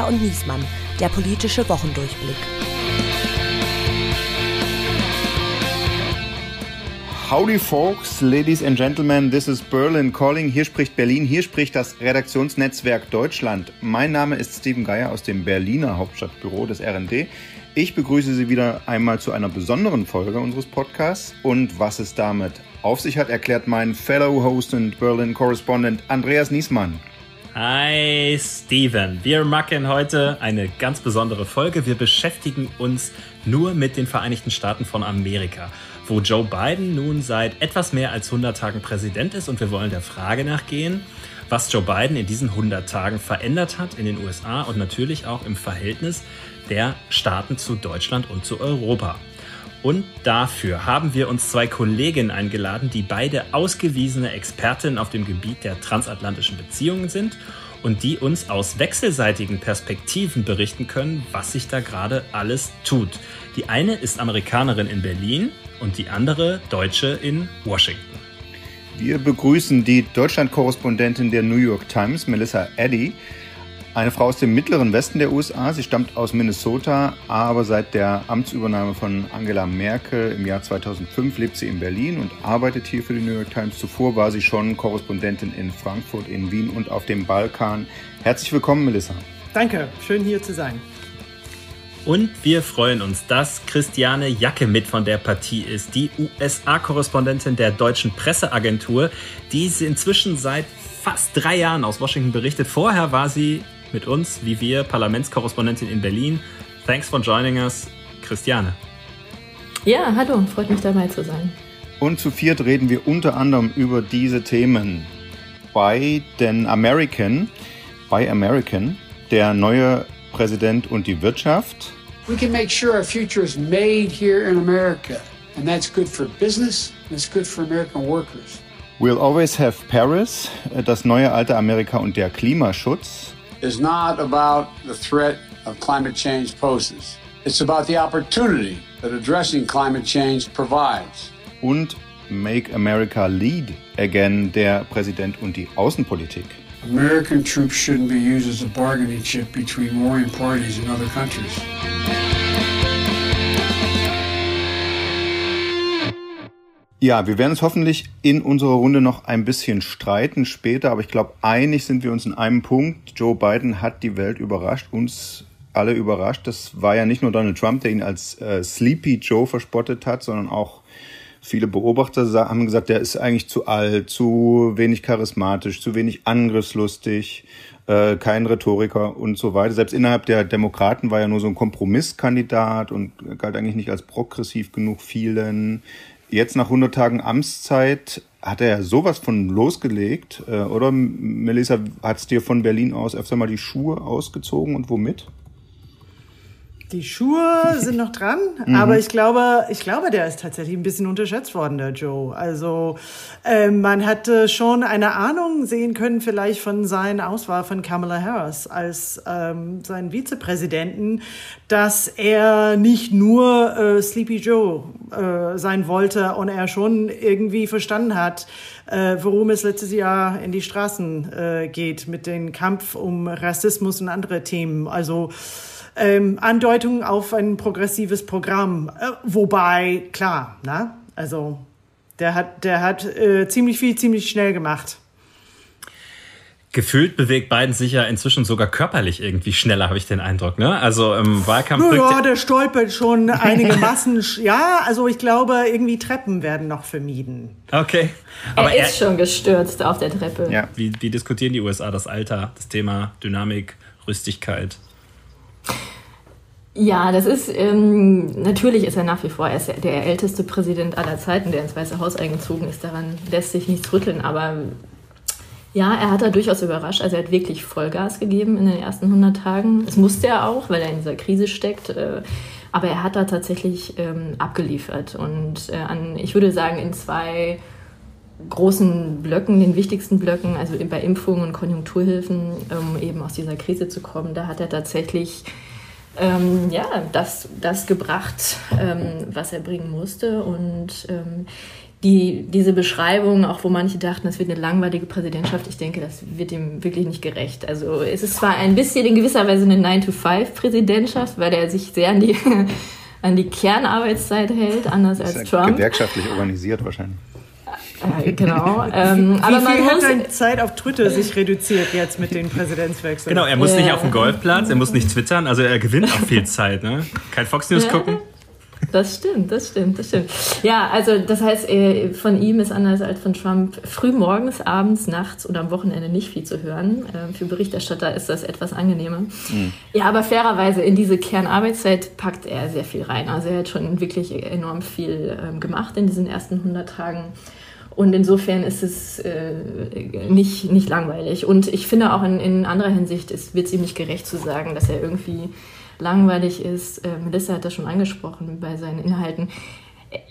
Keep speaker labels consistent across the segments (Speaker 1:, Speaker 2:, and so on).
Speaker 1: Geier und Niesmann, der politische Wochendurchblick.
Speaker 2: Howdy folks, ladies and gentlemen, this is Berlin calling. Hier spricht Berlin, hier spricht das Redaktionsnetzwerk Deutschland. Mein Name ist Steven Geier aus dem Berliner Hauptstadtbüro des RND. Ich begrüße Sie wieder einmal zu einer besonderen Folge unseres Podcasts und was es damit auf sich hat, erklärt mein Fellow Host und Berlin Correspondent Andreas Niesmann.
Speaker 3: Hi Steven, wir machen heute eine ganz besondere Folge. Wir beschäftigen uns nur mit den Vereinigten Staaten von Amerika, wo Joe Biden nun seit etwas mehr als 100 Tagen Präsident ist und wir wollen der Frage nachgehen, was Joe Biden in diesen 100 Tagen verändert hat in den USA und natürlich auch im Verhältnis der Staaten zu Deutschland und zu Europa. Und dafür haben wir uns zwei Kolleginnen eingeladen, die beide ausgewiesene Expertinnen auf dem Gebiet der transatlantischen Beziehungen sind und die uns aus wechselseitigen Perspektiven berichten können, was sich da gerade alles tut. Die eine ist Amerikanerin in Berlin und die andere Deutsche in Washington.
Speaker 2: Wir begrüßen die Deutschland-Korrespondentin der New York Times, Melissa Eddy, eine Frau aus dem mittleren Westen der USA. Sie stammt aus Minnesota, aber seit der Amtsübernahme von Angela Merkel im Jahr 2005 lebt sie in Berlin und arbeitet hier für die New York Times. Zuvor war sie schon Korrespondentin in Frankfurt, in Wien und auf dem Balkan. Herzlich willkommen, Melissa.
Speaker 4: Danke, schön hier zu sein.
Speaker 3: Und wir freuen uns, dass Christiane Jacke mit von der Partie ist, die USA-Korrespondentin der deutschen Presseagentur, die inzwischen seit fast drei Jahren aus Washington berichtet. Vorher war sie mit uns, wie wir, Parlamentskorrespondentin in Berlin. Thanks for joining us, Christiane.
Speaker 5: Ja, hallo, freut mich dabei zu sein.
Speaker 2: Und zu viert reden wir unter anderem über diese Themen. Bei den American, bei American, der neue Präsident und die Wirtschaft.
Speaker 6: We can make sure our future is made here in America. And that's good for business, and it's good for American workers.
Speaker 2: We'll always have Paris, das neue alte Amerika und der Klimaschutz.
Speaker 6: Is not about the threat of climate change poses. It's about the opportunity that addressing climate change provides.
Speaker 2: Und Make America Lead Again, der Präsident und die Außenpolitik.
Speaker 6: American troops shouldn't be used as a bargaining chip between warring parties in other countries.
Speaker 2: Ja, wir werden uns hoffentlich in unserer Runde noch ein bisschen streiten später, aber ich glaube, einig sind wir uns in einem Punkt. Joe Biden hat die Welt überrascht, uns alle überrascht. Das war ja nicht nur Donald Trump, der ihn als äh, Sleepy Joe verspottet hat, sondern auch viele Beobachter haben gesagt, der ist eigentlich zu alt, zu wenig charismatisch, zu wenig angriffslustig, äh, kein Rhetoriker und so weiter. Selbst innerhalb der Demokraten war er nur so ein Kompromisskandidat und galt eigentlich nicht als progressiv genug vielen. Jetzt nach 100 Tagen Amtszeit hat er sowas von losgelegt, äh, oder Melissa, hat es dir von Berlin aus öfter mal die Schuhe ausgezogen und womit?
Speaker 4: Die Schuhe sind noch dran, mhm. aber ich glaube, ich glaube, der ist tatsächlich ein bisschen unterschätzt worden, der Joe. Also äh, man hatte schon eine Ahnung sehen können, vielleicht von seiner Auswahl von Kamala Harris als ähm, seinen Vizepräsidenten, dass er nicht nur äh, Sleepy Joe äh, sein wollte und er schon irgendwie verstanden hat, äh, worum es letztes Jahr in die Straßen äh, geht mit dem Kampf um Rassismus und andere Themen. Also ähm, Andeutungen auf ein progressives Programm. Äh, wobei, klar, na, also der hat, der hat äh, ziemlich viel, ziemlich schnell gemacht.
Speaker 3: Gefühlt bewegt Biden sich ja inzwischen sogar körperlich irgendwie schneller, habe ich den Eindruck. Ne? Also im Wahlkampf.
Speaker 4: Ja, der stolpert schon einige Massen. ja, also ich glaube, irgendwie Treppen werden noch vermieden.
Speaker 3: Okay.
Speaker 5: Aber er ist er, schon gestürzt auf der Treppe.
Speaker 3: Ja. Wie, wie diskutieren die USA das Alter, das Thema Dynamik, Rüstigkeit?
Speaker 5: Ja, das ist ähm, natürlich ist er nach wie vor er ist der älteste Präsident aller Zeiten, der ins Weiße Haus eingezogen ist. Daran lässt sich nichts rütteln, aber ja, er hat da durchaus überrascht. Also er hat wirklich Vollgas gegeben in den ersten 100 Tagen. Das musste er auch, weil er in dieser Krise steckt. Äh, aber er hat da tatsächlich ähm, abgeliefert und äh, an, ich würde sagen in zwei großen Blöcken, den wichtigsten Blöcken, also bei Impfungen und Konjunkturhilfen, um eben aus dieser Krise zu kommen, da hat er tatsächlich ähm, ja, das, das gebracht, ähm, was er bringen musste. Und ähm, die, diese Beschreibung, auch wo manche dachten, das wird eine langweilige Präsidentschaft, ich denke, das wird ihm wirklich nicht gerecht. Also es ist zwar ein bisschen in gewisser Weise eine 9-to-5-Präsidentschaft, weil er sich sehr an die, an die Kernarbeitszeit hält, anders als Trump.
Speaker 2: Gewerkschaftlich organisiert wahrscheinlich.
Speaker 5: Äh, genau. Ähm,
Speaker 4: Wie aber viel hat deine Zeit auf Twitter sich reduziert jetzt mit den Präsidentswechseln?
Speaker 3: Genau, er muss ja. nicht auf dem Golfplatz, er muss nicht twittern, also er gewinnt auch viel Zeit. Ne? Kein Fox News ja. gucken.
Speaker 5: Das stimmt, das stimmt, das stimmt. Ja, also das heißt, äh, von ihm ist anders als von Trump früh morgens, abends, nachts oder am Wochenende nicht viel zu hören. Ähm, für Berichterstatter ist das etwas angenehmer. Mhm. Ja, aber fairerweise in diese Kernarbeitszeit packt er sehr viel rein. Also er hat schon wirklich enorm viel ähm, gemacht in diesen ersten 100 Tagen. Und insofern ist es äh, nicht, nicht langweilig. Und ich finde auch in, in anderer Hinsicht, es wird ihm nicht gerecht zu sagen, dass er irgendwie langweilig ist. Äh, Melissa hat das schon angesprochen bei seinen Inhalten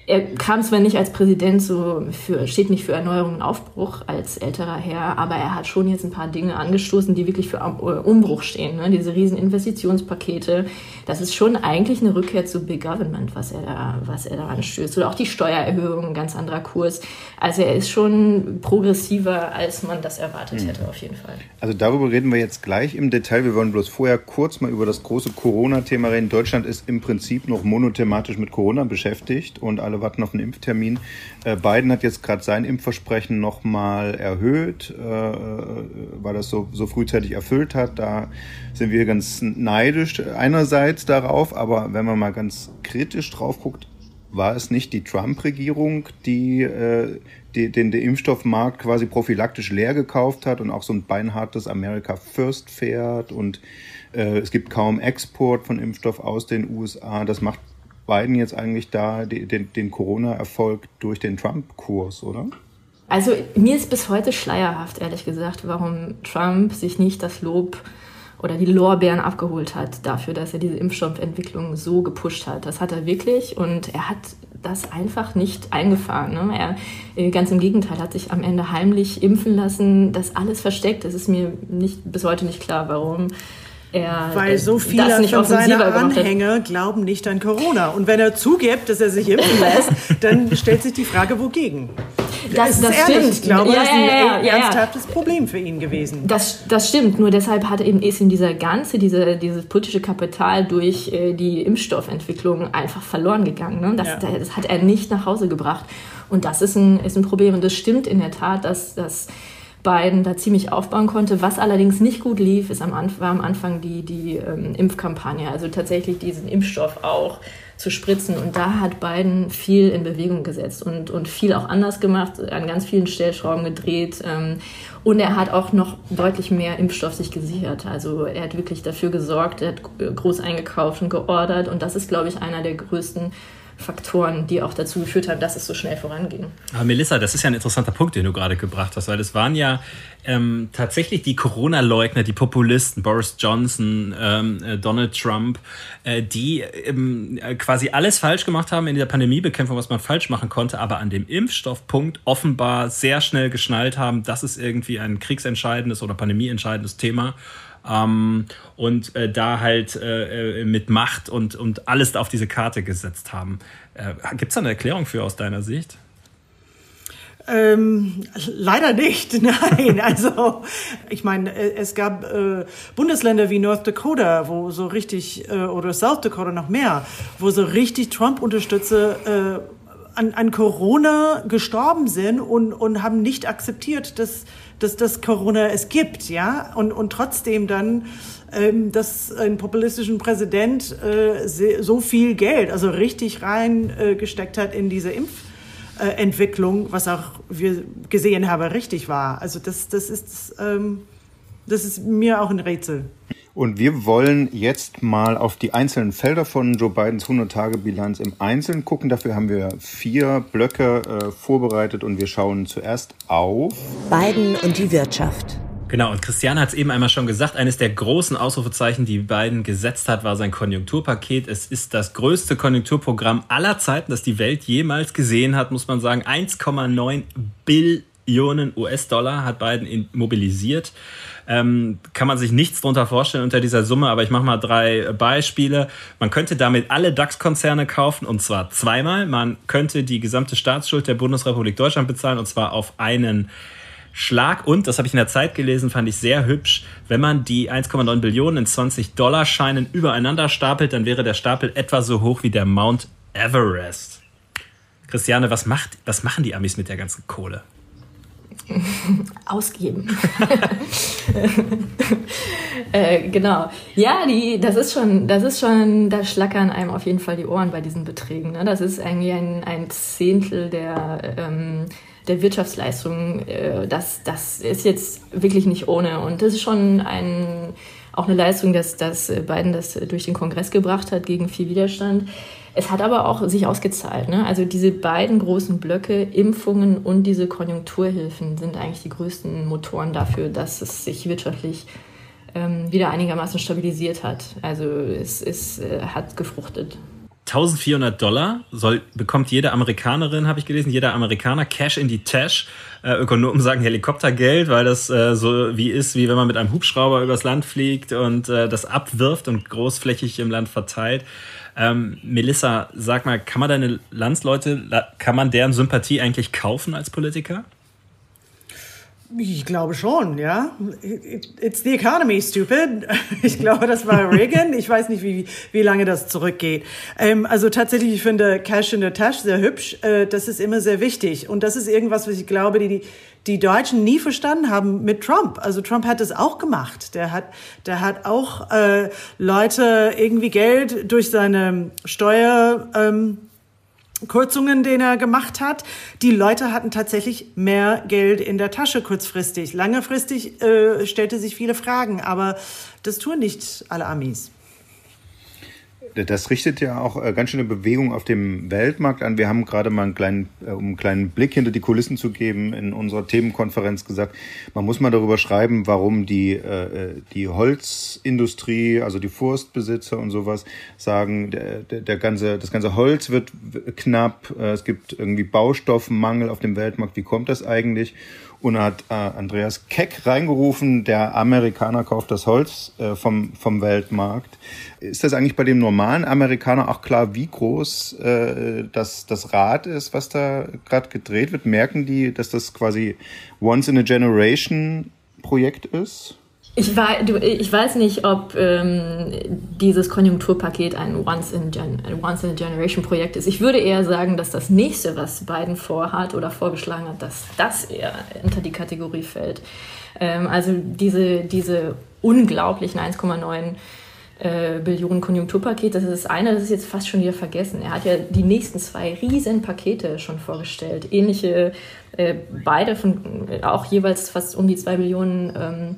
Speaker 5: er kam zwar nicht als Präsident so für, steht nicht für Erneuerung und Aufbruch als älterer Herr, aber er hat schon jetzt ein paar Dinge angestoßen, die wirklich für äh, Umbruch stehen. Ne? Diese riesen Investitionspakete, das ist schon eigentlich eine Rückkehr zu Big Government, was er da, was er da anstößt. Oder auch die Steuererhöhung, ein ganz anderer Kurs. Also er ist schon progressiver, als man das erwartet hätte, auf jeden Fall.
Speaker 2: Also darüber reden wir jetzt gleich im Detail. Wir wollen bloß vorher kurz mal über das große Corona-Thema reden. Deutschland ist im Prinzip noch monothematisch mit Corona beschäftigt und alle warten auf einen Impftermin. Äh, Biden hat jetzt gerade sein Impfversprechen nochmal erhöht, äh, weil das so, so frühzeitig erfüllt hat. Da sind wir ganz neidisch einerseits darauf, aber wenn man mal ganz kritisch drauf guckt, war es nicht die Trump-Regierung, die, äh, die den, den Impfstoffmarkt quasi prophylaktisch leer gekauft hat und auch so ein beinhartes America First fährt und äh, es gibt kaum Export von Impfstoff aus den USA. Das macht Biden jetzt eigentlich da den, den Corona-Erfolg durch den Trump-Kurs, oder?
Speaker 5: Also mir ist bis heute schleierhaft, ehrlich gesagt, warum Trump sich nicht das Lob oder die Lorbeeren abgeholt hat dafür, dass er diese Impfstoffentwicklung so gepusht hat. Das hat er wirklich und er hat das einfach nicht eingefahren. Ne? Er, äh, ganz im Gegenteil, hat sich am Ende heimlich impfen lassen, das alles versteckt. Das ist mir nicht, bis heute nicht klar, warum er
Speaker 4: Weil so viele von seinen Anhänger glauben nicht an Corona. Und wenn er zugibt, dass er sich impfen lässt, dann stellt sich die Frage, wogegen?
Speaker 5: Das, das, stimmt.
Speaker 4: Ich glaube, ja, das ist ein ja, ja, ernsthaftes Problem für ihn gewesen.
Speaker 5: Das, das stimmt. Nur deshalb hat eben, ist ihm dieser ganze, diese, dieses politische Kapital durch äh, die Impfstoffentwicklung einfach verloren gegangen. Ne? Das, das hat er nicht nach Hause gebracht. Und das ist ein, ist ein Problem. Und das stimmt in der Tat, dass, dass Biden da ziemlich aufbauen konnte. Was allerdings nicht gut lief, ist am Anfang, war am Anfang die, die ähm, Impfkampagne, also tatsächlich diesen Impfstoff auch zu spritzen. Und da hat Biden viel in Bewegung gesetzt und, und viel auch anders gemacht, an ganz vielen Stellschrauben gedreht. Ähm, und er hat auch noch deutlich mehr Impfstoff sich gesichert. Also er hat wirklich dafür gesorgt, er hat groß eingekauft und geordert. Und das ist, glaube ich, einer der größten Faktoren, die auch dazu geführt haben, dass es so schnell voranging.
Speaker 3: Aber Melissa, das ist ja ein interessanter Punkt, den du gerade gebracht hast, weil es waren ja ähm, tatsächlich die Corona-Leugner, die Populisten, Boris Johnson, ähm, äh, Donald Trump, äh, die ähm, quasi alles falsch gemacht haben in der Pandemiebekämpfung, was man falsch machen konnte, aber an dem Impfstoffpunkt offenbar sehr schnell geschnallt haben, das ist irgendwie ein kriegsentscheidendes oder pandemieentscheidendes Thema ähm, und äh, da halt äh, äh, mit Macht und, und alles auf diese Karte gesetzt haben. Äh, Gibt es da eine Erklärung für aus deiner Sicht?
Speaker 4: Ähm, leider nicht, nein. Also ich meine, äh, es gab äh, Bundesländer wie North Dakota, wo so richtig, äh, oder South Dakota noch mehr, wo so richtig Trump-Unterstützer äh, an, an Corona gestorben sind und, und haben nicht akzeptiert, dass dass das Corona es gibt, ja, und, und trotzdem dann, ähm, dass ein populistischen Präsident äh, so viel Geld, also richtig rein äh, hat in diese Impfentwicklung, was auch wir gesehen haben, richtig war. Also das, das ist, ähm, das ist mir auch ein Rätsel.
Speaker 2: Und wir wollen jetzt mal auf die einzelnen Felder von Joe Bidens 100-Tage-Bilanz im Einzelnen gucken. Dafür haben wir vier Blöcke äh, vorbereitet und wir schauen zuerst auf
Speaker 1: Biden und die Wirtschaft.
Speaker 3: Genau, und Christiane hat es eben einmal schon gesagt, eines der großen Ausrufezeichen, die Biden gesetzt hat, war sein Konjunkturpaket. Es ist das größte Konjunkturprogramm aller Zeiten, das die Welt jemals gesehen hat, muss man sagen. 1,9 Billionen Billionen US-Dollar hat Biden mobilisiert. Ähm, kann man sich nichts darunter vorstellen unter dieser Summe, aber ich mache mal drei Beispiele. Man könnte damit alle DAX-Konzerne kaufen und zwar zweimal. Man könnte die gesamte Staatsschuld der Bundesrepublik Deutschland bezahlen und zwar auf einen Schlag und, das habe ich in der Zeit gelesen, fand ich sehr hübsch, wenn man die 1,9 Billionen in 20 Dollar Scheinen übereinander stapelt, dann wäre der Stapel etwa so hoch wie der Mount Everest. Christiane, was, macht, was machen die Amis mit der ganzen Kohle?
Speaker 5: Ausgeben. äh, genau. Ja, die, das ist schon, das ist schon, da schlackern einem auf jeden Fall die Ohren bei diesen Beträgen. Ne? Das ist eigentlich ein, ein Zehntel der ähm, der Wirtschaftsleistung, äh, das, das ist jetzt wirklich nicht ohne. Und das ist schon ein, auch eine Leistung, dass, dass Biden das durch den Kongress gebracht hat gegen viel Widerstand. Es hat aber auch sich ausgezahlt. Ne? Also diese beiden großen Blöcke, Impfungen und diese Konjunkturhilfen, sind eigentlich die größten Motoren dafür, dass es sich wirtschaftlich ähm, wieder einigermaßen stabilisiert hat. Also es, es äh, hat gefruchtet.
Speaker 3: 1400 Dollar soll, bekommt jede Amerikanerin, habe ich gelesen, jeder Amerikaner Cash in die Tash. Äh, Ökonomen sagen Helikoptergeld, weil das äh, so wie ist, wie wenn man mit einem Hubschrauber übers Land fliegt und äh, das abwirft und großflächig im Land verteilt. Ähm, Melissa, sag mal, kann man deine Landsleute, kann man deren Sympathie eigentlich kaufen als Politiker?
Speaker 4: Ich glaube schon, ja. It's the economy, stupid. Ich glaube, das war Reagan. Ich weiß nicht, wie, wie lange das zurückgeht. Ähm, also tatsächlich, ich finde Cash in the Tash sehr hübsch. Äh, das ist immer sehr wichtig. Und das ist irgendwas, was ich glaube, die, die, die Deutschen nie verstanden haben mit Trump. Also Trump hat es auch gemacht. Der hat, der hat auch äh, Leute irgendwie Geld durch seine Steuer... Ähm, Kürzungen, den er gemacht hat. Die Leute hatten tatsächlich mehr Geld in der Tasche kurzfristig. Langefristig äh, stellte sich viele Fragen, aber das tun nicht alle Amis.
Speaker 2: Das richtet ja auch äh, ganz schöne Bewegung auf dem Weltmarkt an. Wir haben gerade mal einen kleinen, äh, um einen kleinen Blick hinter die Kulissen zu geben, in unserer Themenkonferenz gesagt, man muss mal darüber schreiben, warum die, äh, die Holzindustrie, also die Forstbesitzer und sowas sagen, der, der, ganze, das ganze Holz wird knapp, es gibt irgendwie Baustoffmangel auf dem Weltmarkt. Wie kommt das eigentlich? Und da hat äh, Andreas Keck reingerufen, der Amerikaner kauft das Holz äh, vom, vom Weltmarkt. Ist das eigentlich bei dem normalen Amerikaner auch klar, wie groß äh, das, das Rad ist, was da gerade gedreht wird? Merken die, dass das quasi Once in a Generation Projekt ist?
Speaker 5: Ich, weiß, ich weiß nicht, ob ähm, dieses Konjunkturpaket ein Once-in-a-Generation-Projekt ist. Ich würde eher sagen, dass das nächste, was Biden vorhat oder vorgeschlagen hat, dass das eher unter die Kategorie fällt. Ähm, also diese, diese unglaublichen 1,9 äh, Billionen Konjunkturpaket, das ist das eine, das ist jetzt fast schon wieder vergessen. Er hat ja die nächsten zwei riesen Pakete schon vorgestellt. Ähnliche, äh, beide von auch jeweils fast um die zwei Billionen ähm,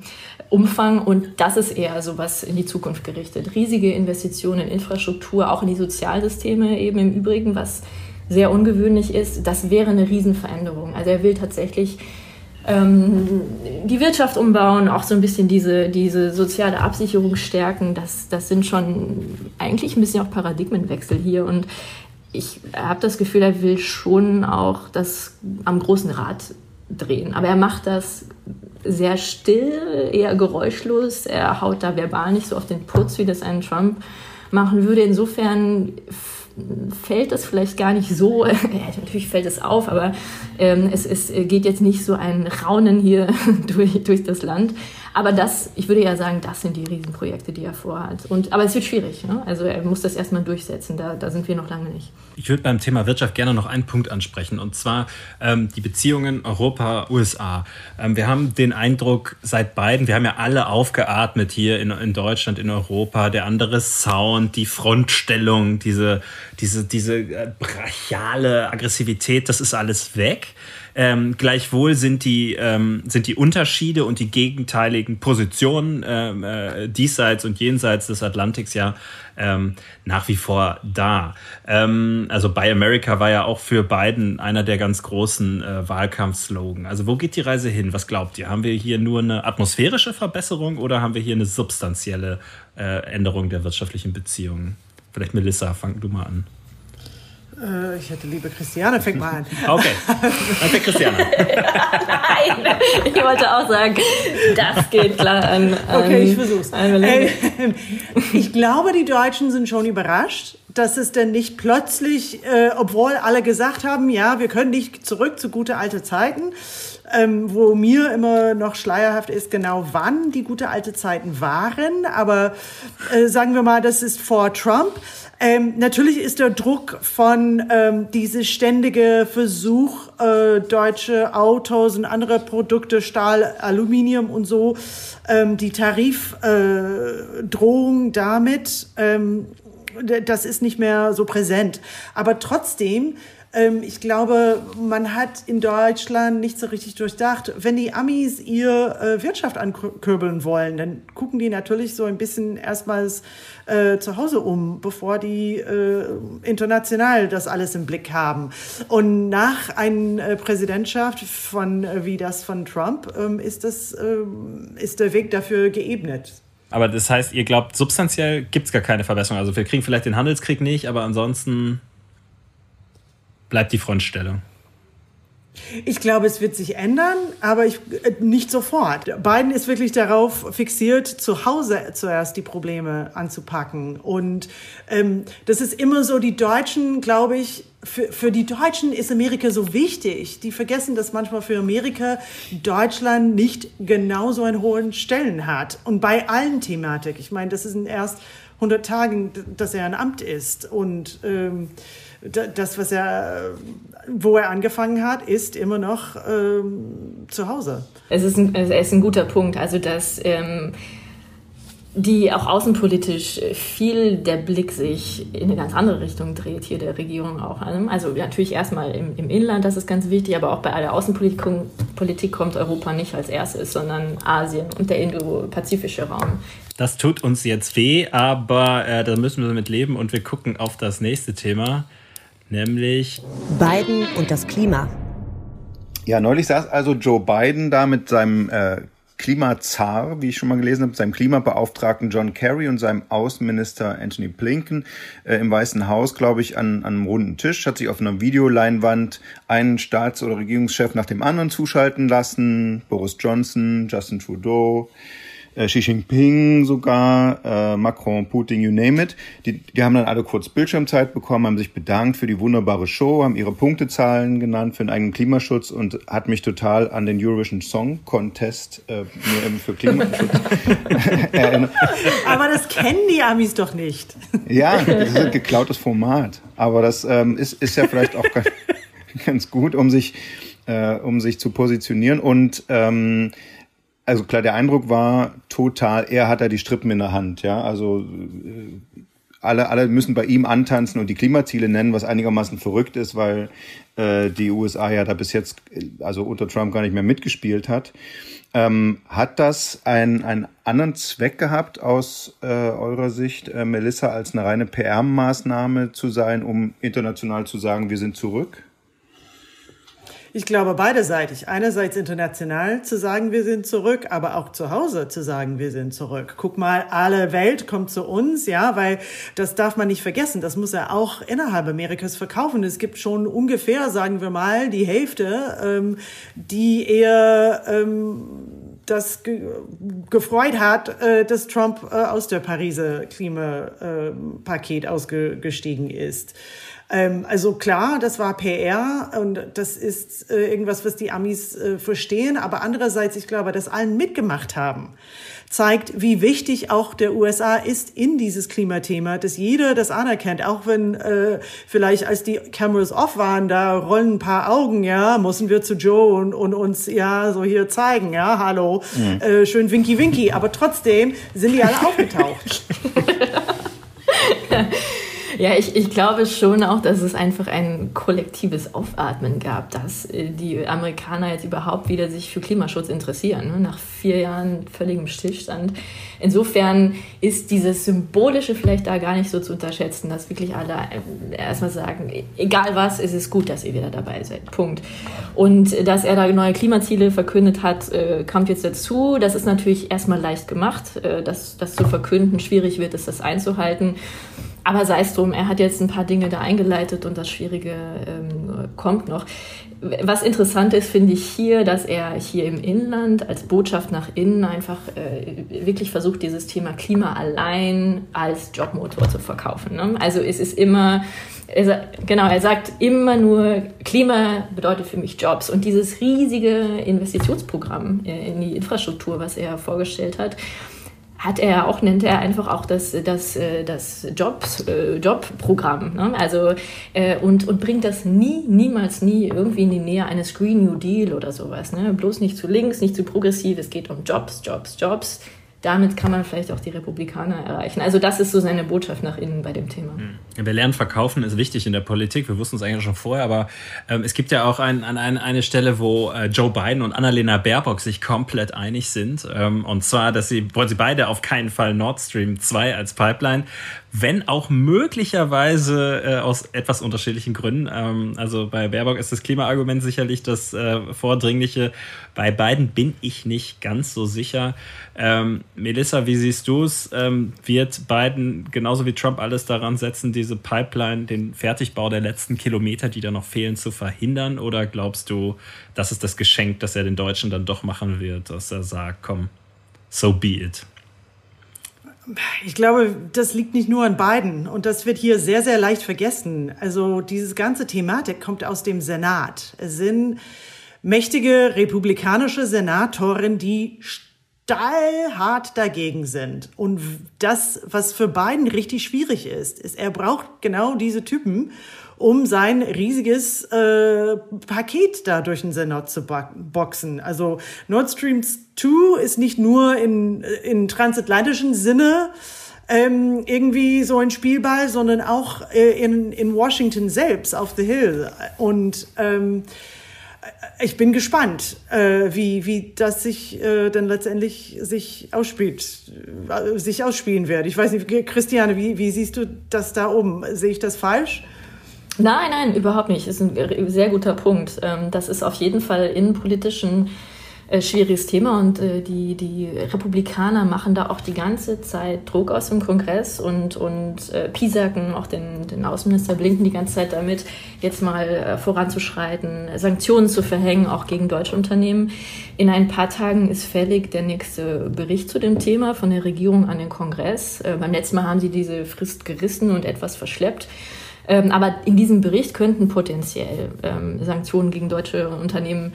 Speaker 5: Umfang und das ist eher so was in die Zukunft gerichtet. Riesige Investitionen in Infrastruktur, auch in die Sozialsysteme eben im Übrigen, was sehr ungewöhnlich ist. Das wäre eine Riesenveränderung. Also er will tatsächlich ähm, die Wirtschaft umbauen, auch so ein bisschen diese, diese soziale Absicherung stärken. Das, das sind schon eigentlich ein bisschen auch Paradigmenwechsel hier und ich habe das Gefühl, er will schon auch das am großen Rad drehen. Aber er macht das sehr still, eher geräuschlos. Er haut da verbal nicht so auf den Putz, wie das ein Trump machen würde. Insofern fällt das vielleicht gar nicht so, natürlich fällt es auf, aber ähm, es, es geht jetzt nicht so ein Raunen hier durch, durch das Land. Aber das, ich würde ja sagen, das sind die Riesenprojekte, die er vorhat. Und, aber es wird schwierig. Ne? Also er muss das erstmal durchsetzen. Da, da sind wir noch lange nicht.
Speaker 3: Ich würde beim Thema Wirtschaft gerne noch einen Punkt ansprechen. Und zwar ähm, die Beziehungen Europa-USA. Ähm, wir haben den Eindruck, seit beiden, wir haben ja alle aufgeatmet hier in, in Deutschland, in Europa. Der andere Sound, die Frontstellung, diese, diese, diese äh, brachiale Aggressivität, das ist alles weg. Ähm, gleichwohl sind die, ähm, sind die Unterschiede und die gegenteiligen Positionen ähm, äh, diesseits und jenseits des Atlantiks ja ähm, nach wie vor da. Ähm, also Buy America war ja auch für Biden einer der ganz großen äh, Wahlkampfslogan. Also wo geht die Reise hin? Was glaubt ihr? Haben wir hier nur eine atmosphärische Verbesserung oder haben wir hier eine substanzielle äh, Änderung der wirtschaftlichen Beziehungen? Vielleicht Melissa, fang du mal an.
Speaker 4: Äh, ich hätte liebe Christiane, fängt mal an.
Speaker 3: Okay, dann fängt Christiane.
Speaker 5: Nein, ich wollte auch sagen, das geht klar an. an
Speaker 4: okay, ich versuch's. Äh, ich glaube, die Deutschen sind schon überrascht, dass es denn nicht plötzlich, äh, obwohl alle gesagt haben, ja, wir können nicht zurück zu gute alte Zeiten, ähm, wo mir immer noch schleierhaft ist, genau wann die gute alte Zeiten waren. Aber äh, sagen wir mal, das ist vor Trump. Ähm, natürlich ist der Druck von ähm, diese ständige Versuch, äh, deutsche Autos und andere Produkte, Stahl, Aluminium und so, ähm, die Tarifdrohung äh, damit, ähm, das ist nicht mehr so präsent. Aber trotzdem ähm, ich glaube, man hat in Deutschland nicht so richtig durchdacht. Wenn die Amis ihre äh, Wirtschaft ankurbeln wollen, dann gucken die natürlich so ein bisschen erstmals äh, zu Hause um, bevor die äh, international das alles im Blick haben. Und nach einer äh, Präsidentschaft von äh, wie das von Trump ähm, ist das ähm, ist der Weg dafür geebnet.
Speaker 3: Aber das heißt, ihr glaubt, substanziell gibt es gar keine Verbesserung. Also wir kriegen vielleicht den Handelskrieg nicht, aber ansonsten bleibt die Frontstellung.
Speaker 4: Ich glaube, es wird sich ändern, aber ich, äh, nicht sofort. Biden ist wirklich darauf fixiert, zu Hause zuerst die Probleme anzupacken. Und ähm, das ist immer so, die Deutschen, glaube ich, für, für die Deutschen ist Amerika so wichtig. Die vergessen, dass manchmal für Amerika Deutschland nicht genauso einen hohen Stellen hat. Und bei allen Thematik. Ich meine, das ist erst 100 Tagen, dass er ein Amt ist. Und ähm, das, was er, wo er angefangen hat, ist immer noch ähm, zu Hause.
Speaker 5: Es ist, ein, es ist ein guter Punkt. Also, dass ähm, die auch außenpolitisch viel der Blick sich in eine ganz andere Richtung dreht, hier der Regierung auch. Also natürlich erstmal im, im Inland, das ist ganz wichtig, aber auch bei aller Außenpolitik Politik kommt Europa nicht als erstes, sondern Asien und der Indo-Pazifische Raum.
Speaker 3: Das tut uns jetzt weh, aber äh, da müssen wir damit leben und wir gucken auf das nächste Thema nämlich
Speaker 1: Biden und das Klima.
Speaker 2: Ja, neulich saß also Joe Biden da mit seinem äh, Klimazar, wie ich schon mal gelesen habe, seinem Klimabeauftragten John Kerry und seinem Außenminister Anthony Blinken äh, im Weißen Haus, glaube ich, an, an einem runden Tisch, hat sich auf einer Videoleinwand einen Staats- oder Regierungschef nach dem anderen zuschalten lassen. Boris Johnson, Justin Trudeau, äh, Xi Jinping sogar, äh, Macron, Putin, you name it. Die, die haben dann alle kurz Bildschirmzeit bekommen, haben sich bedankt für die wunderbare Show, haben ihre Punktezahlen genannt für den eigenen Klimaschutz und hat mich total an den Eurovision Song Contest äh, für Klimaschutz
Speaker 4: erinnert. Aber das kennen die Amis doch nicht.
Speaker 2: Ja, das ist ein geklautes Format. Aber das ähm, ist, ist ja vielleicht auch ganz, ganz gut, um sich, äh, um sich zu positionieren und ähm, also klar, der Eindruck war total, er hat da die Strippen in der Hand, ja. Also äh, alle, alle müssen bei ihm antanzen und die Klimaziele nennen, was einigermaßen verrückt ist, weil äh, die USA ja da bis jetzt, also unter Trump gar nicht mehr mitgespielt hat. Ähm, hat das einen, einen anderen Zweck gehabt aus äh, eurer Sicht, äh, Melissa, als eine reine PR-Maßnahme zu sein, um international zu sagen, wir sind zurück?
Speaker 4: Ich glaube beiderseitig. Einerseits international zu sagen, wir sind zurück, aber auch zu Hause zu sagen, wir sind zurück. Guck mal, alle Welt kommt zu uns, ja, weil das darf man nicht vergessen. Das muss er auch innerhalb Amerikas verkaufen. Es gibt schon ungefähr, sagen wir mal, die Hälfte, ähm, die eher ähm, das ge gefreut hat, äh, dass Trump äh, aus der Pariser Klimapaket ausgestiegen ist. Ähm, also klar, das war PR und das ist äh, irgendwas, was die Amis äh, verstehen. Aber andererseits, ich glaube, dass allen mitgemacht haben, zeigt, wie wichtig auch der USA ist in dieses Klimathema, dass jeder das anerkennt. Auch wenn äh, vielleicht als die Cameras off waren, da rollen ein paar Augen, ja, müssen wir zu Joe und, und uns ja so hier zeigen, ja, hallo, mhm. äh, schön winky winky. Aber trotzdem sind die alle aufgetaucht.
Speaker 5: Ja, ich, ich glaube schon auch, dass es einfach ein kollektives Aufatmen gab, dass äh, die Amerikaner jetzt überhaupt wieder sich für Klimaschutz interessieren, ne? nach vier Jahren völligem Stillstand. Insofern ist dieses Symbolische vielleicht da gar nicht so zu unterschätzen, dass wirklich alle äh, erstmal sagen, egal was, ist es gut, dass ihr wieder dabei seid. Punkt. Und dass er da neue Klimaziele verkündet hat, äh, kommt jetzt dazu. Das ist natürlich erstmal leicht gemacht, das, das zu verkünden. Schwierig wird es, das einzuhalten. Aber sei es drum, er hat jetzt ein paar Dinge da eingeleitet und das Schwierige ähm, kommt noch. Was interessant ist, finde ich hier, dass er hier im Inland als Botschaft nach innen einfach äh, wirklich versucht, dieses Thema Klima allein als Jobmotor zu verkaufen. Ne? Also es ist immer, er, genau, er sagt immer nur, Klima bedeutet für mich Jobs. Und dieses riesige Investitionsprogramm äh, in die Infrastruktur, was er vorgestellt hat, hat er auch, nennt er einfach auch das, das, äh, das Jobs, äh, Jobprogramm. Ne? Also, äh, und, und bringt das nie, niemals nie irgendwie in die Nähe eines Green New Deal oder sowas. Ne? Bloß nicht zu links, nicht zu progressiv. Es geht um Jobs, Jobs, Jobs damit kann man vielleicht auch die Republikaner erreichen. Also das ist so seine Botschaft nach innen bei dem Thema.
Speaker 3: Hm. Wir lernen, verkaufen ist wichtig in der Politik. Wir wussten es eigentlich schon vorher, aber ähm, es gibt ja auch ein, an ein, eine Stelle, wo äh, Joe Biden und Annalena Baerbock sich komplett einig sind. Ähm, und zwar, dass sie, wollen sie beide auf keinen Fall Nord Stream 2 als Pipeline wenn auch möglicherweise äh, aus etwas unterschiedlichen Gründen. Ähm, also bei Baerbock ist das Klimaargument sicherlich das äh, vordringliche. Bei beiden bin ich nicht ganz so sicher. Ähm, Melissa, wie siehst du es? Ähm, wird Biden genauso wie Trump alles daran setzen, diese Pipeline, den Fertigbau der letzten Kilometer, die da noch fehlen, zu verhindern? Oder glaubst du, das ist das Geschenk, das er den Deutschen dann doch machen wird, dass er sagt, komm, so be it?
Speaker 4: Ich glaube, das liegt nicht nur an beiden und das wird hier sehr, sehr leicht vergessen. Also diese ganze Thematik kommt aus dem Senat. Es sind mächtige republikanische Senatoren, die stallhart dagegen sind. Und das, was für Biden richtig schwierig ist, ist, er braucht genau diese Typen, um sein riesiges äh, Paket da durch den Senat zu boxen. Also Nord Stream 2 ist nicht nur in, in transatlantischen Sinne ähm, irgendwie so ein Spielball, sondern auch äh, in, in Washington selbst auf The Hill. Und ähm, ich bin gespannt, äh, wie, wie das sich äh, dann letztendlich sich ausspielt, äh, sich ausspielen wird. Ich weiß nicht, Christiane, wie, wie siehst du das da oben? Sehe ich das falsch?
Speaker 5: Nein, nein, überhaupt nicht. Das ist ein sehr guter Punkt. Ähm, das ist auf jeden Fall innenpolitischen äh, schwieriges Thema und äh, die, die Republikaner machen da auch die ganze Zeit Druck aus dem Kongress und, und äh, piesacken auch den, den Außenminister Blinken die ganze Zeit damit, jetzt mal voranzuschreiten, Sanktionen zu verhängen, auch gegen deutsche Unternehmen. In ein paar Tagen ist fällig der nächste Bericht zu dem Thema von der Regierung an den Kongress. Beim letzten Mal haben sie diese Frist gerissen und etwas verschleppt. Ähm, aber in diesem Bericht könnten potenziell ähm, Sanktionen gegen deutsche Unternehmen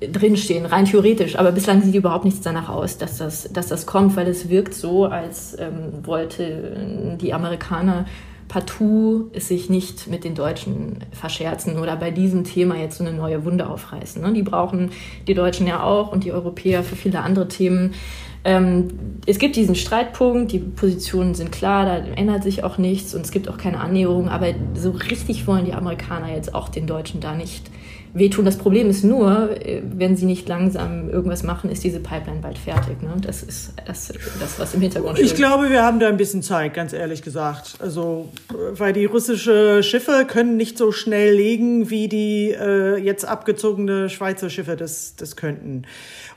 Speaker 5: drinstehen, rein theoretisch. Aber bislang sieht überhaupt nichts danach aus, dass das, dass das kommt, weil es wirkt so, als ähm, wollte die Amerikaner partout sich nicht mit den Deutschen verscherzen oder bei diesem Thema jetzt so eine neue Wunde aufreißen. Ne? Die brauchen die Deutschen ja auch und die Europäer für viele andere Themen. Ähm, es gibt diesen Streitpunkt, die Positionen sind klar, da ändert sich auch nichts und es gibt auch keine Annäherung, aber so richtig wollen die Amerikaner jetzt auch den Deutschen da nicht wehtun. Das Problem ist nur, äh, wenn sie nicht langsam irgendwas machen, ist diese Pipeline bald fertig. Ne? Das ist das, das, was im Hintergrund steht.
Speaker 4: Ich glaube, wir haben da ein bisschen Zeit, ganz ehrlich gesagt. Also, weil die russische Schiffe können nicht so schnell legen, wie die äh, jetzt abgezogene Schweizer Schiffe das, das könnten.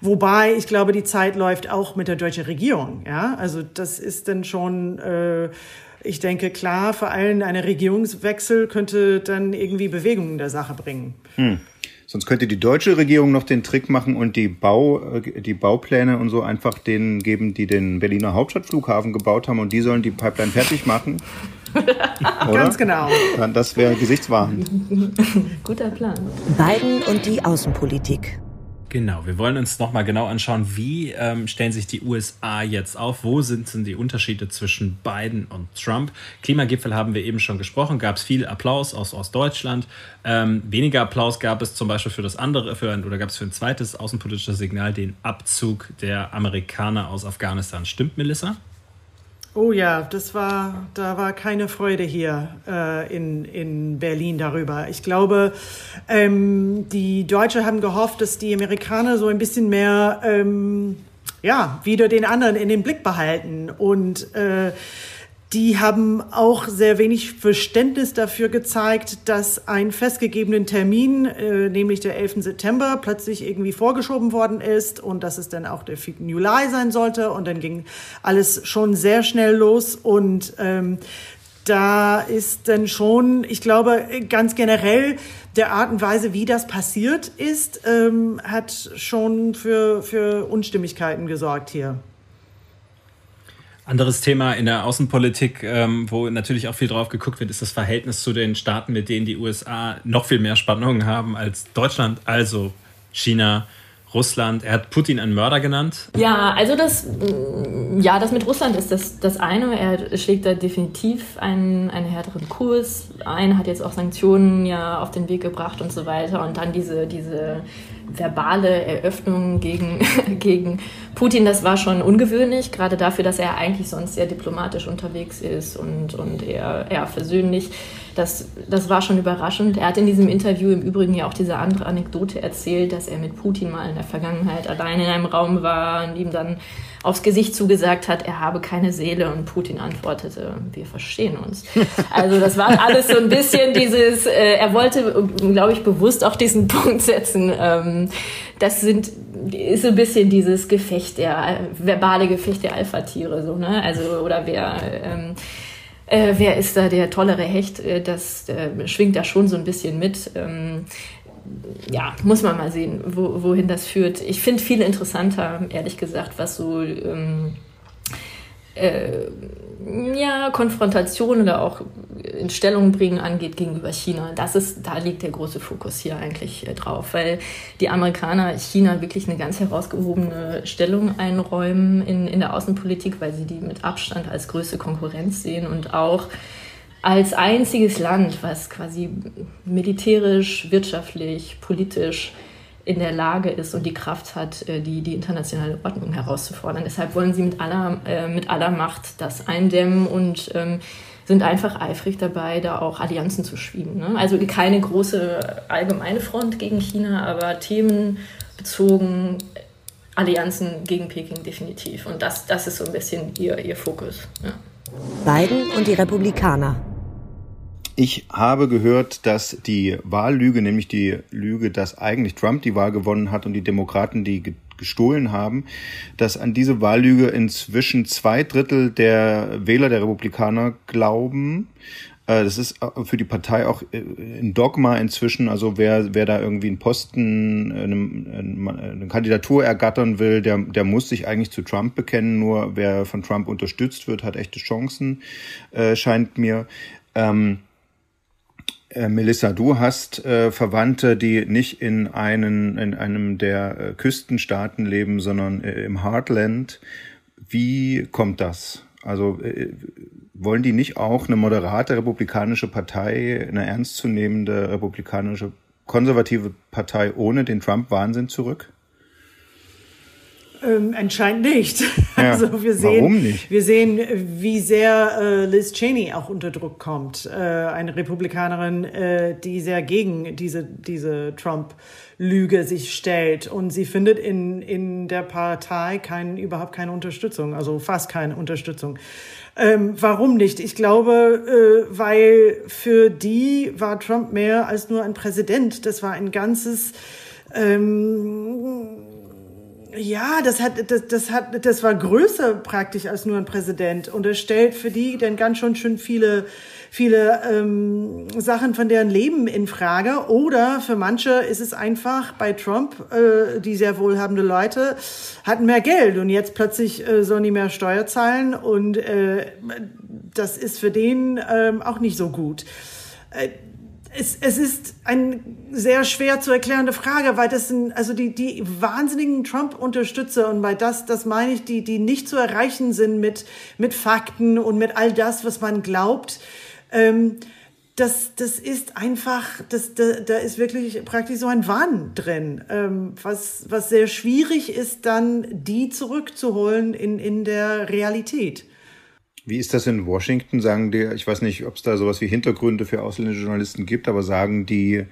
Speaker 4: Wobei, ich glaube, die Zeit läuft auch mit der deutschen Regierung. Ja, also das ist dann schon äh, ich denke, klar, vor allem ein Regierungswechsel könnte dann irgendwie Bewegung in der Sache bringen. Hm.
Speaker 2: Sonst könnte die deutsche Regierung noch den Trick machen und die, Bau, äh, die Baupläne und so einfach denen geben, die den Berliner Hauptstadtflughafen gebaut haben und die sollen die Pipeline fertig machen.
Speaker 4: Ganz genau.
Speaker 2: Das wäre Gesichtswahren.
Speaker 5: Guter Plan.
Speaker 1: Biden und die Außenpolitik.
Speaker 3: Genau, wir wollen uns nochmal genau anschauen, wie ähm, stellen sich die USA jetzt auf, wo sind denn die Unterschiede zwischen Biden und Trump. Klimagipfel haben wir eben schon gesprochen, gab es viel Applaus aus, aus Deutschland. Ähm, weniger Applaus gab es zum Beispiel für das andere, für ein, oder gab es für ein zweites außenpolitisches Signal, den Abzug der Amerikaner aus Afghanistan. Stimmt, Melissa?
Speaker 4: Oh ja, das war, da war keine Freude hier äh, in, in Berlin darüber. Ich glaube, ähm, die Deutschen haben gehofft, dass die Amerikaner so ein bisschen mehr, ähm, ja, wieder den anderen in den Blick behalten und äh, die haben auch sehr wenig Verständnis dafür gezeigt, dass ein festgegebenen Termin, äh, nämlich der 11. September, plötzlich irgendwie vorgeschoben worden ist und dass es dann auch der 4. Juli sein sollte. Und dann ging alles schon sehr schnell los und ähm, da ist dann schon, ich glaube, ganz generell der Art und Weise, wie das passiert ist, ähm, hat schon für, für Unstimmigkeiten gesorgt hier.
Speaker 3: Anderes Thema in der Außenpolitik, ähm, wo natürlich auch viel drauf geguckt wird, ist das Verhältnis zu den Staaten, mit denen die USA noch viel mehr Spannungen haben als Deutschland, also China, Russland. Er hat Putin einen Mörder genannt.
Speaker 5: Ja, also das, ja, das mit Russland ist das, das eine. Er schlägt da definitiv einen, einen härteren Kurs ein, hat jetzt auch Sanktionen ja auf den Weg gebracht und so weiter. Und dann diese, diese verbale Eröffnung gegen, gegen Putin, das war schon ungewöhnlich, gerade dafür, dass er eigentlich sonst sehr diplomatisch unterwegs ist und, und eher, eher versöhnlich. Das, das war schon überraschend. Er hat in diesem Interview im Übrigen ja auch diese andere Anekdote erzählt, dass er mit Putin mal in der Vergangenheit allein in einem Raum war und ihm dann aufs Gesicht zugesagt hat, er habe keine Seele und Putin antwortete, wir verstehen uns. Also das war alles so ein bisschen dieses, äh, er wollte, glaube ich, bewusst auch diesen Punkt setzen. Ähm, das sind ist so ein bisschen dieses Gefecht der verbale Gefecht der Alpha-Tiere so ne also oder wer ähm, äh, wer ist da der tollere Hecht äh, das äh, schwingt da schon so ein bisschen mit ähm, ja, muss man mal sehen, wo, wohin das führt. Ich finde viel interessanter, ehrlich gesagt, was so ähm, äh, ja, Konfrontation oder auch in Stellung bringen angeht gegenüber China. Das ist, da liegt der große Fokus hier eigentlich äh, drauf, weil die Amerikaner China wirklich eine ganz herausgehobene Stellung einräumen in, in der Außenpolitik, weil sie die mit Abstand als größte Konkurrenz sehen und auch als einziges Land, was quasi militärisch, wirtschaftlich, politisch in der Lage ist und die Kraft hat, äh, die, die internationale Ordnung herauszufordern. Deshalb wollen sie mit aller, äh, mit aller Macht das eindämmen und ähm, sind einfach eifrig dabei, da auch Allianzen zu schmieden. Ne? Also keine große allgemeine Front gegen China, aber themenbezogen Allianzen gegen Peking definitiv. Und das, das ist so ein bisschen ihr, ihr Fokus. Ja.
Speaker 1: Biden und die Republikaner.
Speaker 2: Ich habe gehört, dass die Wahllüge, nämlich die Lüge, dass eigentlich Trump die Wahl gewonnen hat und die Demokraten die gestohlen haben, dass an diese Wahllüge inzwischen zwei Drittel der Wähler der Republikaner glauben. Äh, das ist für die Partei auch äh, ein Dogma inzwischen. Also wer, wer da irgendwie einen Posten, eine, eine Kandidatur ergattern will, der, der muss sich eigentlich zu Trump bekennen. Nur wer von Trump unterstützt wird, hat echte Chancen, äh, scheint mir. Ähm, äh, Melissa, du hast äh, Verwandte, die nicht in, einen, in einem der äh, Küstenstaaten leben, sondern äh, im Heartland. Wie kommt das? Also äh, wollen die nicht auch eine moderate republikanische Partei, eine ernstzunehmende republikanische konservative Partei ohne den Trump-Wahnsinn zurück?
Speaker 4: Ähm, anscheinend nicht. Ja, also wir sehen, warum nicht? wir sehen, wie sehr äh, Liz Cheney auch unter Druck kommt. Äh, eine Republikanerin, äh, die sehr gegen diese, diese Trump-Lüge sich stellt. Und sie findet in, in der Partei kein, überhaupt keine Unterstützung, also fast keine Unterstützung. Ähm, warum nicht? Ich glaube, äh, weil für die war Trump mehr als nur ein Präsident. Das war ein ganzes ähm, ja, das hat, das, das hat, das war größer praktisch als nur ein Präsident und es stellt für die dann ganz schon schön viele, viele ähm, Sachen von deren Leben in Frage. Oder für manche ist es einfach bei Trump, äh, die sehr wohlhabende Leute hatten mehr Geld und jetzt plötzlich äh, sollen die mehr Steuer zahlen und äh, das ist für den äh, auch nicht so gut. Äh, es, es ist eine sehr schwer zu erklärende Frage, weil das sind also die, die wahnsinnigen Trump-Unterstützer und bei das, das meine ich, die, die nicht zu erreichen sind mit, mit Fakten und mit all das, was man glaubt. Ähm, das, das ist einfach, das, da, da ist wirklich praktisch so ein Wahn drin, ähm, was, was sehr schwierig ist, dann die zurückzuholen in, in der Realität.
Speaker 2: Wie ist das in Washington? Sagen die, ich weiß nicht, ob es da sowas wie Hintergründe für ausländische Journalisten gibt, aber sagen die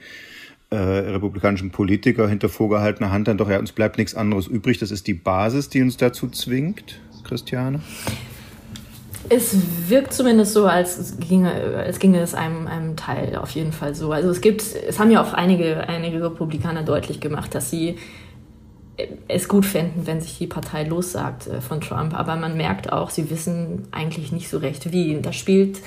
Speaker 2: äh, republikanischen Politiker hinter vorgehaltener Hand dann doch, ja, uns bleibt nichts anderes übrig. Das ist die Basis, die uns dazu zwingt, Christiane?
Speaker 5: Es wirkt zumindest so, als ginge, als ginge es einem, einem Teil auf jeden Fall so. Also es gibt, es haben ja auch einige, einige Republikaner deutlich gemacht, dass sie es gut fänden, wenn sich die Partei lossagt äh, von Trump. Aber man merkt auch, sie wissen eigentlich nicht so recht wie. Da spielt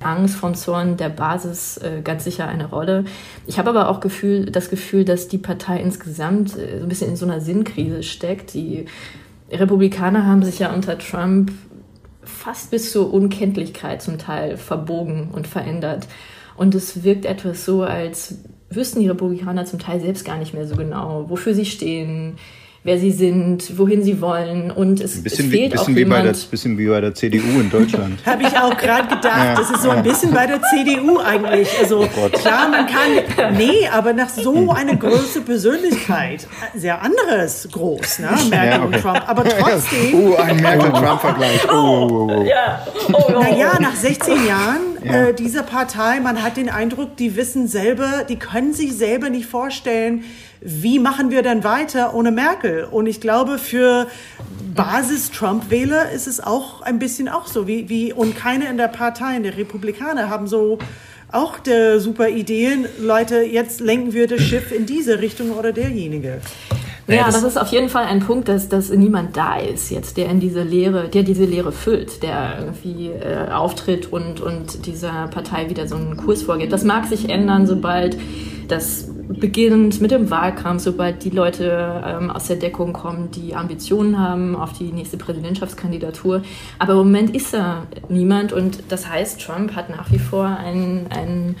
Speaker 5: Angst von Zorn der Basis äh, ganz sicher eine Rolle. Ich habe aber auch Gefühl, das Gefühl, dass die Partei insgesamt äh, so ein bisschen in so einer Sinnkrise steckt. Die Republikaner haben sich ja unter Trump fast bis zur Unkenntlichkeit zum Teil verbogen und verändert. Und es wirkt etwas so, als wüssten die Republikaner zum Teil selbst gar nicht mehr so genau, wofür sie stehen, wer sie sind, wohin sie wollen. Und es,
Speaker 2: ein bisschen
Speaker 5: es fehlt
Speaker 2: wie, bisschen
Speaker 5: auch
Speaker 2: wie
Speaker 5: jemand.
Speaker 2: bei der, bisschen wie bei der CDU in Deutschland.
Speaker 4: Habe ich auch gerade gedacht.
Speaker 2: Ja,
Speaker 4: das ist so ein bisschen bei der CDU eigentlich. Also
Speaker 2: Gott.
Speaker 4: klar, man kann, nee, aber nach so einer großen Persönlichkeit, sehr anderes groß, ne? Merkel
Speaker 2: Ja, okay.
Speaker 4: und Trump. Aber trotzdem,
Speaker 2: Oh, ein Merkel-Trump-Vergleich. Oh, oh, oh.
Speaker 5: ja, oh, oh.
Speaker 4: naja, nach 16 Jahren äh, dieser Partei, man hat den Eindruck, die wissen selber, die können sich selber nicht vorstellen, wie machen wir denn weiter ohne Merkel? Und ich glaube, für Basis-Trump-Wähler ist es auch ein bisschen auch so, wie, wie und keine in der Partei, in der Republikaner haben so auch der super Ideen, Leute, jetzt lenken wir das Schiff in diese Richtung oder derjenige.
Speaker 3: Ja,
Speaker 5: Ja,
Speaker 3: das-
Speaker 5: das ist auf jeden Fall ein Punkt, dass, dass niemand da ist jetzt, der in diese Lehre, der diese Lehre füllt, der irgendwie äh, auftritt und, und dieser Partei wieder so einen Kurs vorgibt. Das mag sich ändern, sobald das beginnt mit dem Wahlkampf, sobald die Leute ähm, aus der Deckung kommen, die Ambitionen haben auf die nächste Präsidentschaftskandidatur. Aber im Moment ist da niemand und das heißt, Trump hat nach wie vor einen, einen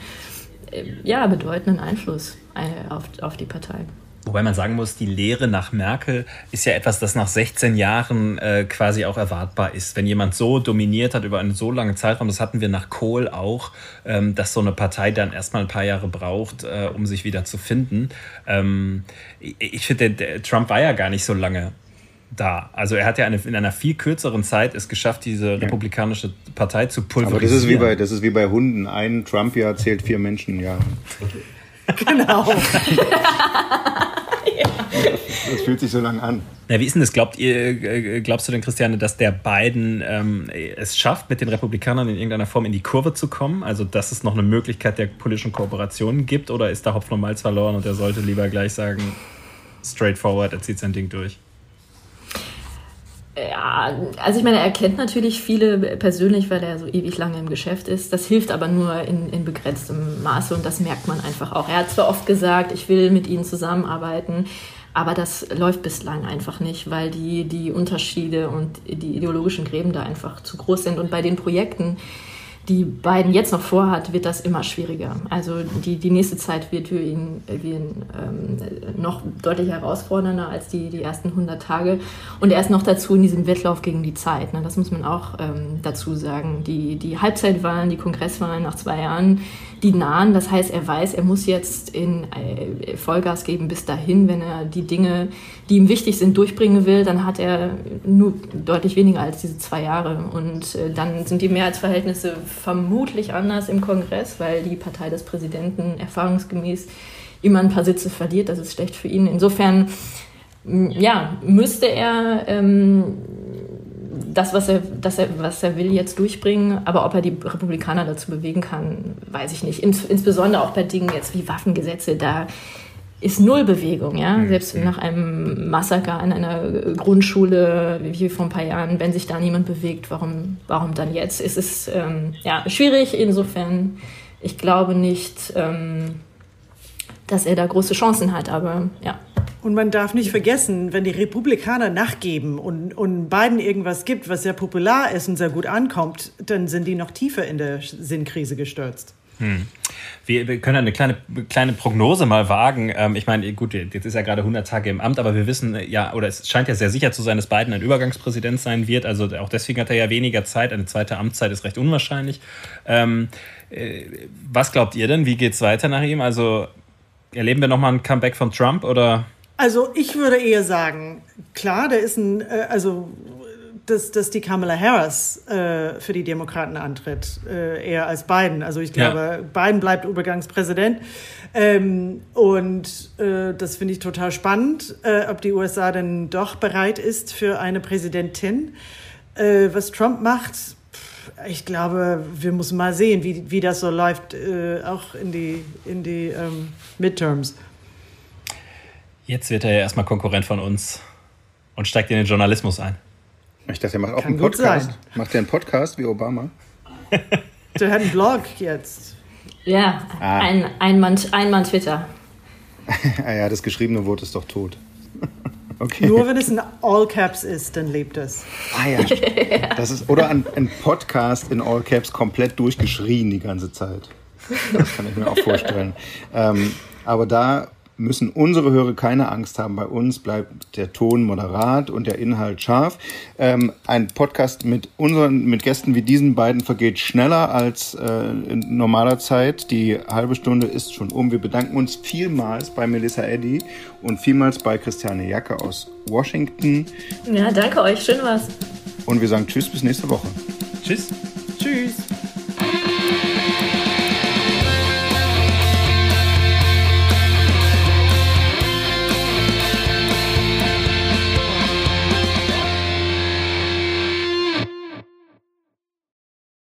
Speaker 5: äh, ja, bedeutenden Einfluss äh, auf, auf die Partei.
Speaker 3: Wobei man sagen muss, die Lehre nach Merkel ist ja etwas, das nach 16 Jahren äh, quasi auch erwartbar ist. Wenn jemand so dominiert hat über einen so langen Zeitraum, das hatten wir nach Kohl auch, ähm, dass so eine Partei dann erstmal ein paar Jahre braucht, äh, um sich wieder zu finden. Ähm, ich ich finde, Trump war ja gar nicht so lange da. Also er hat ja eine, in einer viel kürzeren Zeit es geschafft, diese republikanische Partei zu pulverisieren.
Speaker 2: Aber das ist, wie bei, das ist wie bei Hunden. Ein Trump-Jahr zählt vier Menschen, ja.
Speaker 4: Genau.
Speaker 2: Das fühlt sich so lang an.
Speaker 3: Na, wie ist denn das? Glaubt ihr, äh, glaubst du denn, Christiane, dass der Biden ähm, es schafft, mit den Republikanern in irgendeiner Form in die Kurve zu kommen? Also, dass es noch eine Möglichkeit der politischen Kooperation gibt? Oder ist da Hopfen und Malz verloren und er sollte lieber gleich sagen, straightforward, er zieht sein Ding durch?
Speaker 5: Ja, also ich meine, er kennt natürlich viele persönlich, weil er so ewig lange im Geschäft ist. Das hilft aber nur in, in begrenztem Maße und das merkt man einfach auch. Er hat zwar oft gesagt, ich will mit ihnen zusammenarbeiten, aber das läuft bislang einfach nicht, weil die, die Unterschiede und die ideologischen Gräben da einfach zu groß sind. Und bei den Projekten, die Biden jetzt noch vorhat, wird das immer schwieriger. Also die, die nächste Zeit wird für ihn, äh, wird, ähm, noch deutlich herausfordernder als die, die ersten 100 Tage. Und er ist noch dazu in diesem Wettlauf gegen die Zeit. Ne? Das muss man auch ähm, dazu sagen. Die, die Halbzeitwahlen, die Kongresswahlen nach zwei Jahren, die nahen. Das heißt, er weiß, er muss jetzt in äh, Vollgas geben bis dahin, wenn er die Dinge, die ihm wichtig sind, durchbringen will, dann hat er nur deutlich weniger als diese zwei Jahre. Und äh, dann sind die Mehrheitsverhältnisse vermutlich anders im Kongress, weil die Partei des Präsidenten erfahrungsgemäß immer ein paar Sitze verliert. Das ist schlecht für ihn. Insofern, ja, müsste er ähm, das, was er, das er, was er will, jetzt durchbringen. Aber ob er die Republikaner dazu bewegen kann, weiß ich nicht. Ins, insbesondere auch bei Dingen jetzt wie Waffengesetze, da ist null Bewegung, ja. Selbst nach einem Massaker an einer Grundschule, wie vor ein paar Jahren, wenn sich da niemand bewegt, warum, warum dann jetzt? Es ist ähm, ja, schwierig. Insofern, ich glaube nicht, ähm, dass er da große Chancen hat, aber ja.
Speaker 4: Und man darf nicht vergessen, wenn die Republikaner nachgeben und, und Biden irgendwas gibt, was sehr popular ist und sehr gut ankommt, dann sind die noch tiefer in der Sinnkrise gestürzt.
Speaker 3: Hm. Wir, wir, können eine kleine, kleine Prognose mal wagen. Ähm, ich meine, gut, jetzt ist er gerade 100 Tage im Amt, aber wir wissen ja, oder es scheint ja sehr sicher zu sein, dass Biden ein Übergangspräsident sein wird. Also auch deswegen hat er ja weniger Zeit. Eine zweite Amtszeit ist recht unwahrscheinlich. Ähm, äh, was glaubt ihr denn? Wie geht es weiter nach ihm? Also erleben wir nochmal ein Comeback von Trump oder?
Speaker 4: Also ich würde eher sagen, klar, der ist ein, äh, also dass, dass die Kamala Harris äh, für die Demokraten antritt, äh, eher als Biden. Also ich glaube,
Speaker 3: Ja.
Speaker 4: Biden bleibt Übergangspräsident. Ähm, und äh, das finde ich total spannend, äh, ob die USA denn doch bereit ist für eine Präsidentin. Äh, was Trump macht, pff, ich glaube, wir müssen mal sehen, wie, wie das so läuft, äh, auch in die, in die ähm, Midterms.
Speaker 3: Jetzt wird er ja erstmal Konkurrent von uns. Und steigt in den Journalismus ein.
Speaker 2: Ich dachte, er macht auch
Speaker 4: Kann
Speaker 2: einen Podcast.
Speaker 4: sein.
Speaker 2: Macht er einen Podcast wie Obama?
Speaker 4: Der hat einen Blog jetzt.
Speaker 5: Ja,
Speaker 2: Ah.
Speaker 5: ein, ein, Mann, ein Mann Twitter.
Speaker 2: ah ja, das geschriebene Wort ist doch tot. Okay.
Speaker 4: Nur wenn es in All Caps ist, dann lebt es.
Speaker 2: Ah ja. Das ist, oder ein, ein Podcast in All Caps komplett durchgeschrien die ganze Zeit. Das kann ich mir auch vorstellen. Ähm, aber da müssen unsere Hörer keine Angst haben. Bei uns bleibt der Ton moderat und der Inhalt scharf. Ähm, ein Podcast mit unseren, mit Gästen wie diesen beiden vergeht schneller als äh, in normaler Zeit. Die halbe Stunde ist schon um. Wir bedanken uns vielmals bei Melissa Eddy und vielmals bei Christiane Jacke aus Washington.
Speaker 5: Ja, danke euch. Schön war's.
Speaker 2: Und wir sagen Tschüss bis nächste Woche.
Speaker 3: Tschüss.